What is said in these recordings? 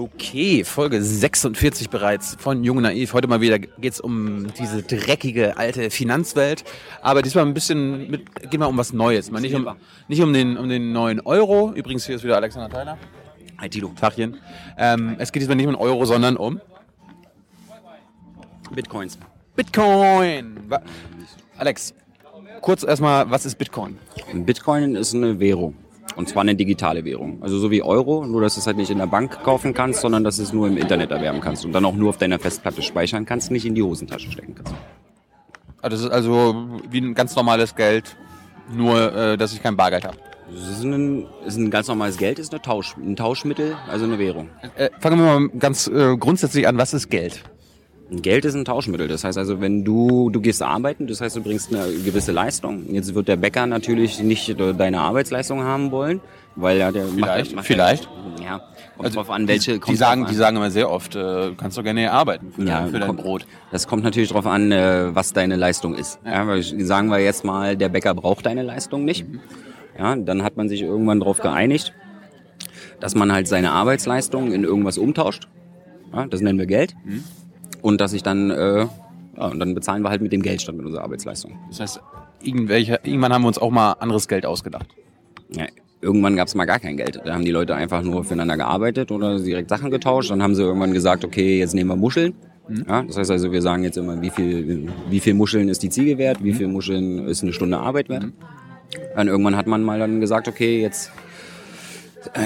Okay, Folge 46 bereits von Jung Naiv. Heute mal wieder geht es um diese dreckige alte Finanzwelt. Aber diesmal ein bisschen mit, geht mal um was Neues. Mal nicht um, nicht um den, um den neuen Euro. Übrigens, hier ist wieder Alexander Theiler. Hi Tilo. Tachchen. Ähm, es geht diesmal nicht um den Euro, sondern um Bitcoins. Bitcoin. Wa- Alex, kurz erstmal, was ist Bitcoin? Bitcoin ist eine Währung. Und zwar eine digitale Währung. Also so wie Euro, nur dass du es halt nicht in der Bank kaufen kannst, sondern dass du es nur im Internet erwerben kannst. Und dann auch nur auf deiner Festplatte speichern kannst, nicht in die Hosentasche stecken kannst. Das ist also wie ein ganz normales Geld, nur äh, dass ich kein Bargeld habe. Das ist ein, ist ein ganz normales Geld, ist eine Tausch, ein Tauschmittel, also eine Währung. Äh, fangen wir mal ganz äh, grundsätzlich an, was ist Geld? Geld ist ein Tauschmittel. Das heißt also, wenn du, du gehst arbeiten, das heißt, du bringst eine gewisse Leistung. Jetzt wird der Bäcker natürlich nicht deine Arbeitsleistung haben wollen, weil er der Vielleicht, macht, vielleicht. Ja, kommt drauf an, welche. die, kommt sagen, drauf die sagen immer sehr oft, äh, kannst du gerne arbeiten für, Ja, dein, für dein Brot. Das kommt natürlich darauf an, äh, was deine Leistung ist. Ja. weil ich- sagen wir jetzt mal, der Bäcker braucht deine Leistung nicht. Ja, dann hat man sich irgendwann darauf geeinigt, dass man halt seine Arbeitsleistung in irgendwas umtauscht. Ja, das nennen wir Geld. Und dass ich dann, äh, ja, und dann bezahlen wir halt mit dem Geld statt mit unserer Arbeitsleistung. Das heißt, irgendwann haben wir uns auch mal anderes Geld ausgedacht. Ja, irgendwann gab es mal gar kein Geld. Da haben die Leute einfach nur füreinander gearbeitet oder direkt Sachen getauscht. Dann haben sie irgendwann gesagt, okay, jetzt nehmen wir Muscheln. Ja, das heißt also, wir sagen jetzt immer, wie viel, wie viel Muscheln ist die Ziege wert, wie viel Muscheln ist eine Stunde Arbeit wert. Dann irgendwann hat man mal dann gesagt, okay, jetzt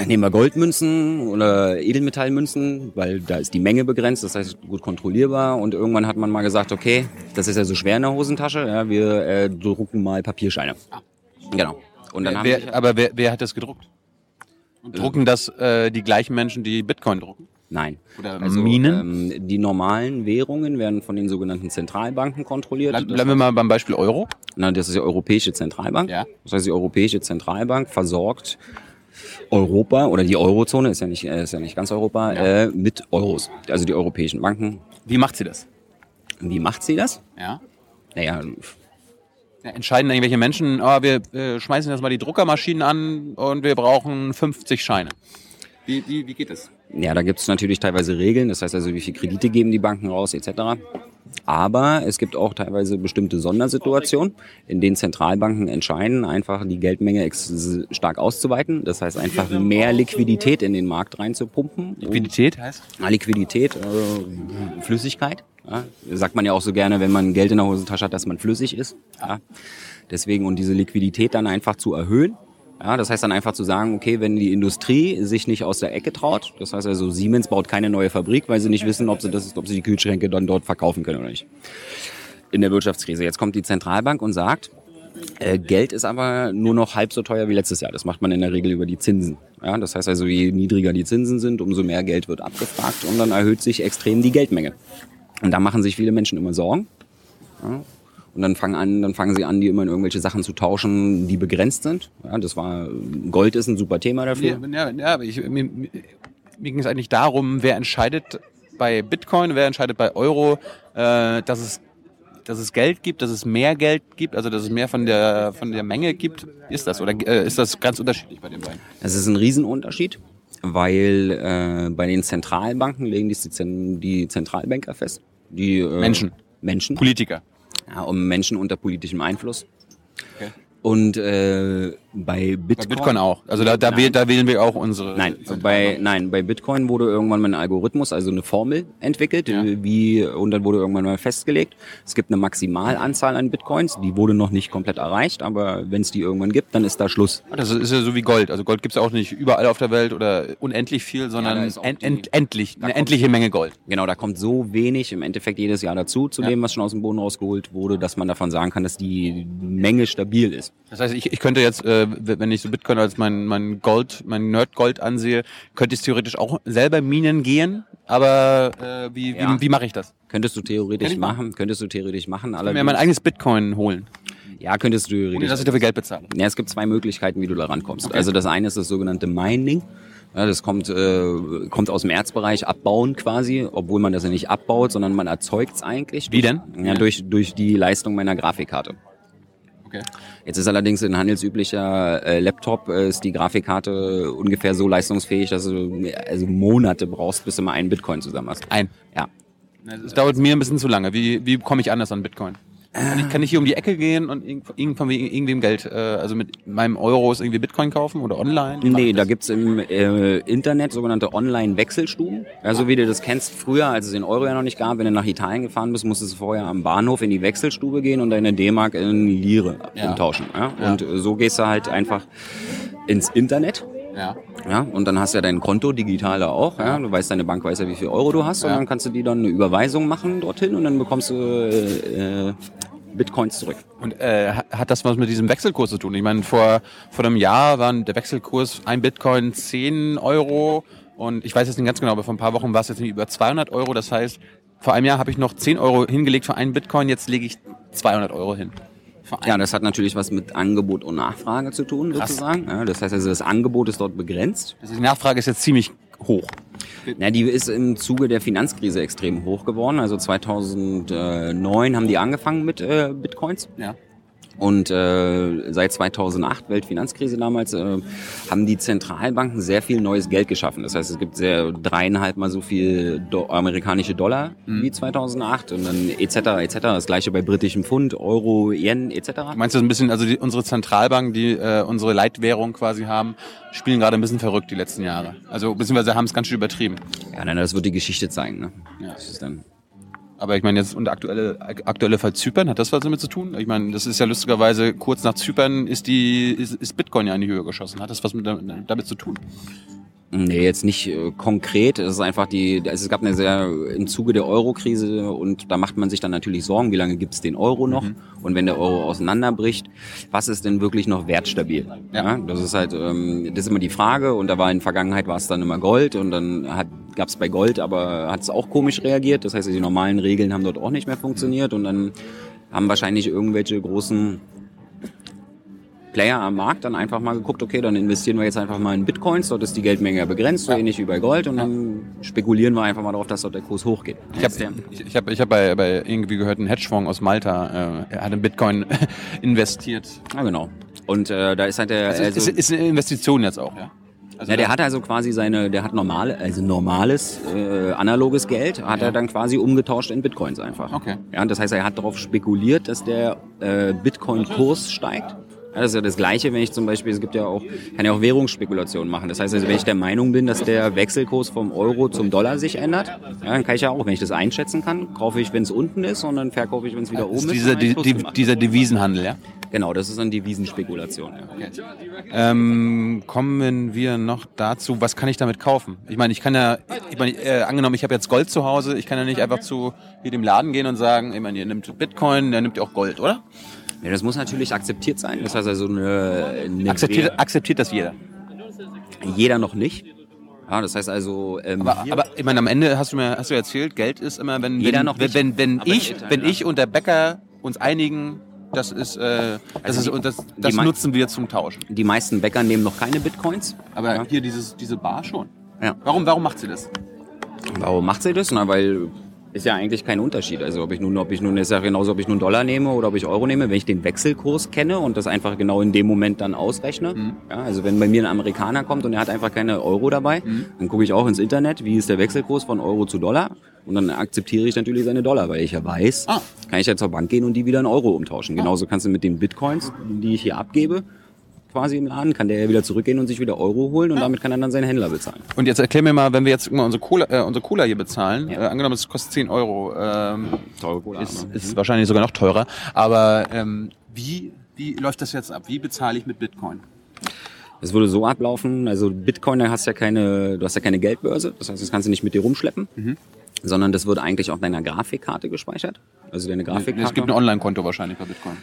nehmen wir Goldmünzen oder Edelmetallmünzen, weil da ist die Menge begrenzt, das heißt gut kontrollierbar. Und irgendwann hat man mal gesagt, okay, das ist ja so schwer in der Hosentasche, ja, wir äh, drucken mal Papierscheine. Genau. Und dann haben sich- Wer, aber wer, wer hat das gedruckt? Und drucken das äh, die gleichen Menschen, die Bitcoin drucken? Nein. Oder Minen? Ähm, die normalen Währungen werden von den sogenannten Zentralbanken kontrolliert. Bleib, bleiben wir mal beim Beispiel Euro. Na, das ist die Europäische Zentralbank. Ja. Das heißt, die Europäische Zentralbank versorgt Europa oder die Eurozone, ist ja nicht, äh, ist ja nicht ganz Europa, äh, mit Euros. Also die europäischen Banken. Wie macht sie das? Wie macht sie das? Ja. Naja, Ja, entscheiden irgendwelche Menschen, oh, wir äh, schmeißen jetzt mal die Druckermaschinen an und wir brauchen 50 Scheine. Wie, wie, wie geht das? ja, da gibt es natürlich teilweise Regeln, das heißt also, wie viel Kredite geben die Banken raus, etc. Aber es gibt auch teilweise bestimmte Sondersituationen, in denen Zentralbanken entscheiden, einfach die Geldmenge stark auszuweiten. Das heißt einfach mehr Liquidität in den Markt reinzupumpen. Liquidität heißt? Liquidität, äh, Flüssigkeit. Ja. Sagt man ja auch so gerne, wenn man Geld in der Hosentasche hat, dass man flüssig ist. Ja. Deswegen und diese Liquidität dann einfach zu erhöhen. Ja, das heißt dann einfach zu sagen, okay, wenn die Industrie sich nicht aus der Ecke traut, das heißt also Siemens baut keine neue Fabrik, weil sie nicht wissen, ob sie das, ob sie die Kühlschränke dann dort verkaufen können oder nicht. In der Wirtschaftskrise. Jetzt kommt die Zentralbank und sagt, äh, Geld ist aber nur noch halb so teuer wie letztes Jahr. Das macht man in der Regel über die Zinsen. Ja, das heißt also, je niedriger die Zinsen sind, umso mehr Geld wird abgefragt und dann erhöht sich extrem die Geldmenge. Und da machen sich viele Menschen immer Sorgen. Ja, und dann fangen, an, dann fangen sie an, die immer in irgendwelche Sachen zu tauschen, die begrenzt sind. Ja, das war, Gold ist ein super Thema dafür. Ja, ja, aber ich, mir, mir ging es eigentlich darum, wer entscheidet bei Bitcoin, wer entscheidet bei Euro, äh, dass es dass es Geld gibt, dass es mehr Geld gibt, also dass es mehr von der von der Menge gibt. Ist das oder äh, ist das ganz unterschiedlich bei den beiden? Das ist ein Riesenunterschied, weil äh, bei den Zentralbanken legen die, die Zentralbanker fest. Die, äh, Menschen. Menschen. Politiker. Ja, um Menschen unter politischem Einfluss. Okay. Und äh, bei Bitcoin, Bei Bitcoin auch. Also da, da, Nein. wähl, da wählen wir auch unsere. Nein, bei, nein, bei Bitcoin wurde irgendwann mal ein Algorithmus, also eine Formel entwickelt, Ja. wie, und dann wurde irgendwann mal festgelegt. Es gibt eine Maximalanzahl an Bitcoins, die wurde noch nicht komplett erreicht, aber wenn es die irgendwann gibt, dann ist da Schluss. Das ist ja so wie Gold. Also Gold gibt's ja auch nicht überall auf der Welt oder unendlich viel, sondern end, die- end, endlich, eine endliche Menge Gold. Genau, da kommt so wenig im Endeffekt jedes Jahr dazu, zu Ja. dem, was schon aus dem Boden rausgeholt wurde, dass man davon sagen kann, dass die Menge stabil ist. Das heißt, ich, ich könnte jetzt, äh, wenn ich so Bitcoin als mein, mein Gold, mein Nerd-Gold ansehe, könnte ich theoretisch auch selber Minen gehen. Aber äh, wie, Ja. wie, wie mache ich das? Könntest du Kann theoretisch ich machen. machen, könntest du theoretisch machen, Ich kann mir mein eigenes Bitcoin holen, ja, könntest du ohne theoretisch. dass ich dafür Geld bezahle. Ja, es gibt zwei Möglichkeiten, wie du da rankommst. Okay. Also das eine ist das sogenannte Mining. Ja, das kommt, äh, kommt aus dem Erzbereich, abbauen quasi, obwohl man das ja nicht abbaut, sondern man erzeugt es eigentlich. Wie denn? Ja, durch, durch die Leistung meiner Grafikkarte. Okay. Jetzt ist allerdings ein handelsüblicher äh, Laptop, äh, ist die Grafikkarte ungefähr so leistungsfähig, dass du also Monate brauchst, bis du mal einen Bitcoin zusammen hast. Ein. Ja. Es dauert mir ein bisschen zu lange. Wie, wie komme ich anders an Bitcoin? Kann ich, kann ich hier um die Ecke gehen und irgend- irgendwann wegen irgendwem Geld, äh, also mit meinem Euros irgendwie Bitcoin kaufen oder online? Nee, da gibt's im äh, Internet sogenannte Online-Wechselstuben. Also wie du das kennst früher, als es den Euro ja noch nicht gab, wenn du nach Italien gefahren bist, musstest du vorher am Bahnhof in die Wechselstube gehen und deine D-Mark in Lire Ja. umtauschen. Ja? Ja. Und so gehst du halt einfach ins Internet. Ja. Ja, und dann hast du ja dein Konto digital da auch. Ja, du weißt, deine Bank weiß ja, wie viel Euro du hast, und Ja. dann kannst du die dann eine Überweisung machen dorthin und dann bekommst du äh, äh, Bitcoins zurück. Und äh, ha- hat das was mit diesem Wechselkurs zu tun? Ich meine, vor, vor einem Jahr war der Wechselkurs ein Bitcoin 10 Euro und ich weiß jetzt nicht ganz genau, aber vor ein paar Wochen war es jetzt über 200 Euro. Das heißt, vor einem Jahr habe ich noch 10 Euro hingelegt für einen Bitcoin, jetzt lege ich 200 Euro hin. Ja, das hat natürlich was mit Angebot und Nachfrage zu tun, Krass. sozusagen. Ja, das heißt also, das Angebot ist dort begrenzt. Also die Nachfrage ist jetzt ziemlich hoch. Ja, die ist im Zuge der Finanzkrise extrem hoch geworden. Also 2009 haben die angefangen mit äh, Bitcoins. Ja. Und äh, seit 2008, Weltfinanzkrise damals, äh, haben die Zentralbanken sehr viel neues Geld geschaffen. Das heißt, es gibt sehr dreieinhalb mal so viel Do amerikanische Dollar wie 2008 und dann etc. etc. Das gleiche bei britischem Pfund, Euro, Yen etc. Meinst du ein bisschen, also die, unsere Zentralbanken, die äh, unsere Leitwährung quasi haben, spielen gerade ein bisschen verrückt die letzten Jahre. Also beziehungsweise haben es ganz schön übertrieben. Ja, nein, das wird die Geschichte zeigen. Ne? Ja. Das ist dann Aber ich meine jetzt und aktuelle aktuelle Fall Zypern hat das was damit zu tun? Ich meine, das ist ja lustigerweise kurz nach Zypern ist die ist, ist Bitcoin ja in die Höhe geschossen. Hat das was mit, damit zu tun? Nee, jetzt nicht äh, konkret. Es ist einfach die, also es gab eine sehr, im Zuge der Euro-Krise und da macht man sich dann natürlich Sorgen, wie lange gibt's den Euro noch? Und wenn der Euro auseinanderbricht, was ist denn wirklich noch wertstabil? Ja. das ist halt, ähm, das ist immer die Frage und da war in der Vergangenheit war es dann immer Gold und dann hat, gab's bei Gold, aber hat es auch komisch reagiert. Das heißt, die normalen Regeln haben dort auch nicht mehr funktioniert und dann haben wahrscheinlich irgendwelche großen Player am Markt dann einfach mal geguckt, okay, dann investieren wir jetzt einfach mal in Bitcoins, dort ist die Geldmenge ja begrenzt, so ähnlich wie bei Gold und dann spekulieren wir einfach mal darauf, dass dort der Kurs hochgeht. Ich habe ich, ich hab, ich hab bei, bei irgendwie gehört, ein Hedgefonds aus Malta äh, er hat in Bitcoin investiert. Ja, genau. Und äh, da ist halt der, Also, also, ist, ist eine Investition jetzt auch, ja? Also ja, der hat also quasi seine, der hat normale, also normales, äh, analoges Geld, hat er dann quasi umgetauscht in Bitcoins einfach. Okay. Ja, das heißt, er hat darauf spekuliert, dass der äh, Bitcoin-Kurs steigt. Ja, das ist ja das Gleiche, wenn ich zum Beispiel, es gibt ja auch, kann ja auch Währungsspekulationen machen. Das heißt also, wenn ich der Meinung bin, dass der Wechselkurs vom Euro zum Dollar sich ändert, ja, dann kann ich ja auch, wenn ich das einschätzen kann, kaufe ich, wenn es unten ist und dann verkaufe ich, wenn es wieder oben ist ist. dieser, zu machen. dieser Devisenhandel, ja? Genau, das ist dann Devisenspekulation. Ja. Ähm, kommen wir noch dazu, was kann ich damit kaufen? Ich meine, ich kann ja, ich meine, äh, angenommen, ich habe jetzt Gold zu Hause, ich kann ja nicht einfach zu jedem Laden gehen und sagen, ich meine, ihr nimmt Bitcoin, der nimmt ja auch Gold, oder? Ja, das muss natürlich akzeptiert sein. Das heißt also eine, eine Akzeptiert, akzeptiert das jeder. jeder noch nicht. Ja, das heißt also, ähm, Aber, aber ich meine, am Ende hast du mir hast du erzählt, Geld ist immer, wenn Jeder wenn, noch wenn, wenn, wenn ich Eltern, wenn ja. ich und der Bäcker uns einigen, das ist äh, das Also ist die- und das, das nutzen wir zum Tauschen. die meisten Bäcker nehmen noch keine Bitcoins. Aber Ja. hier dieses diese Bar schon. Ja. Warum warum macht sie das? Warum macht sie das? Na, weil ist ja eigentlich kein Unterschied. Also ob ich nun, ob ich nun, ist ja genauso, ob ich nun Dollar nehme oder ob ich Euro nehme, wenn ich den Wechselkurs kenne und das einfach genau in dem Moment dann ausrechne. Ja, also wenn bei mir ein Amerikaner kommt und er hat einfach keine Euro dabei, dann gucke ich auch ins Internet, wie ist der Wechselkurs von Euro zu Dollar und dann akzeptiere ich natürlich seine Dollar, weil ich ja weiß, Ah. kann ich ja zur Bank gehen und die wieder in Euro umtauschen. Genauso kannst du mit den Bitcoins, die ich hier abgebe, quasi im Laden, kann der ja wieder zurückgehen und sich wieder Euro holen und damit kann er dann seinen Händler bezahlen. Und jetzt erklär mir mal, wenn wir jetzt mal unsere Cola, äh, unsere Cola hier bezahlen, Ja. äh, angenommen es kostet 10 Euro, ähm, Teure Cola, ist, ne? ist wahrscheinlich sogar noch teurer, aber ähm, wie, wie läuft das jetzt ab? Wie bezahle ich mit Bitcoin? Es würde so ablaufen, also Bitcoin, da hast ja keine, du hast ja keine Geldbörse, das heißt, das kannst du nicht mit dir rumschleppen, Mhm. sondern das wird eigentlich auf deiner Grafikkarte gespeichert. Also deine Grafikkarte. Es gibt ein Online-Konto wahrscheinlich bei Bitcoin.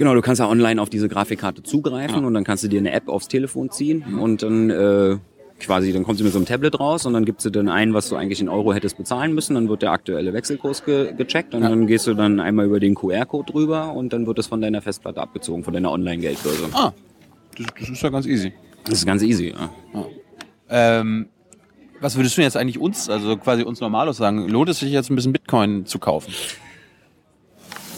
Genau, du kannst ja online auf diese Grafikkarte zugreifen und dann kannst du dir eine App aufs Telefon ziehen und dann äh, quasi, dann kommt sie mit so einem Tablet raus und dann gibst du dann ein, was du eigentlich in Euro hättest bezahlen müssen, dann wird der aktuelle Wechselkurs ge gecheckt und dann gehst du dann einmal über den QR-Code drüber und dann wird es von deiner Festplatte abgezogen, von deiner Online-Geldbörse. Ah, das, das ist ja ganz easy. Das ist ganz easy, ja. Ähm, was würdest du jetzt eigentlich uns, also quasi uns Normalos sagen, lohnt es sich jetzt ein bisschen Bitcoin zu kaufen?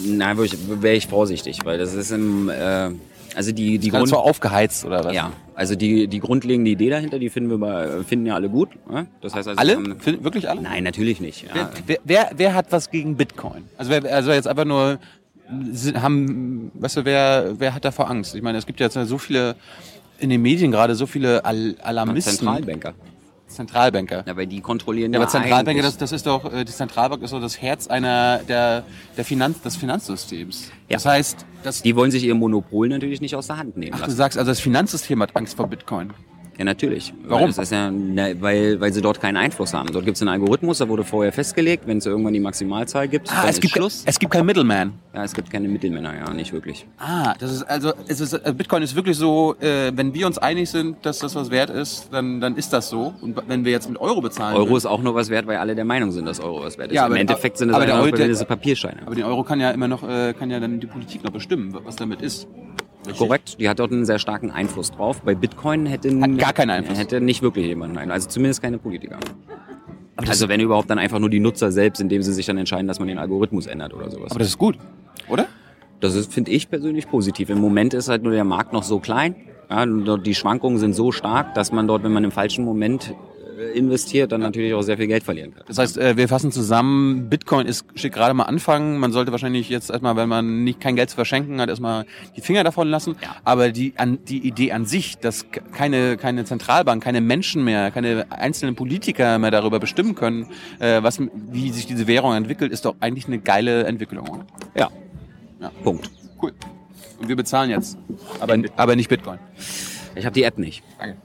Na, wäre ich, vorsichtig, weil das ist im, äh, also die, die Grund... aufgeheizt oder was? Ja, also die, die grundlegende Idee dahinter, die finden wir bei, finden ja alle gut. Ne? Das heißt also, alle? Haben, wirklich alle? Nein, natürlich nicht. Ja. Wer, wer, wer, hat was gegen Bitcoin? Also, wer, also jetzt einfach nur haben, weißt du, wer, wer hat davor Angst? Ich meine, es gibt ja jetzt so viele in den Medien gerade so viele Al Alarmisten. Zentralbanker. Zentralbanker. Ja, weil die kontrollieren ja. aber Zentralbanker, das, das ist doch, äh, die Zentralbank ist so das Herz einer der, der Finanz, des Finanzsystems. Ja. Das heißt, dass die wollen sich ihr Monopol natürlich nicht aus der Hand nehmen. Ach, lassen. du sagst also, das Finanzsystem hat Angst vor Bitcoin. Ja, natürlich. Warum? Weil, ja, weil, weil sie dort keinen Einfluss haben. Dort gibt es einen Algorithmus, da wurde vorher festgelegt, wenn es irgendwann die Maximalzahl gibt, ah, es gibt Schluss. Es gibt keinen Middleman. Ja, es gibt keine Mittelmänner, ja, nicht wirklich. Ah, das ist also, es ist, äh, Bitcoin ist wirklich so, äh, wenn wir uns einig sind, dass das was wert ist, dann, dann ist das so. Und wenn wir jetzt mit Euro bezahlen. Euro ist auch nur was wert, weil alle der Meinung sind, dass Euro was wert ist. Ja, aber, Im Endeffekt sind es aber der, diese Papierscheine. Aber den Euro kann ja immer noch, äh, kann ja dann die Politik noch bestimmen, was damit ist. Richtig? Korrekt, die hat dort einen sehr starken Einfluss drauf. Bei Bitcoin hätte, hat gar keinen Einfluss. hätte nicht wirklich jemand einen, also zumindest keine Politiker. also wenn überhaupt dann einfach nur die Nutzer selbst, indem sie sich dann entscheiden, dass man den Algorithmus ändert oder sowas. Aber das ist gut, oder? Das finde ich persönlich positiv. Im Moment ist halt nur der Markt noch so klein. Ja, die Schwankungen sind so stark, dass man dort, wenn man im falschen Moment investiert, dann natürlich auch sehr viel Geld verlieren kann. Das heißt, äh, wir fassen zusammen, Bitcoin ist, steht gerade mal anfangen. Man sollte wahrscheinlich jetzt erstmal, wenn man nicht kein Geld zu verschenken hat, erstmal die Finger davon lassen. Ja. Aber die, an, die Idee an sich, dass keine, keine Zentralbank, keine Menschen mehr, keine einzelnen Politiker mehr darüber bestimmen können, äh, was, wie sich diese Währung entwickelt, ist doch eigentlich eine geile Entwicklung. Ja. ja. Punkt. Cool. Und wir bezahlen jetzt. Aber, aber nicht Bitcoin. Ich habe die App nicht. Danke.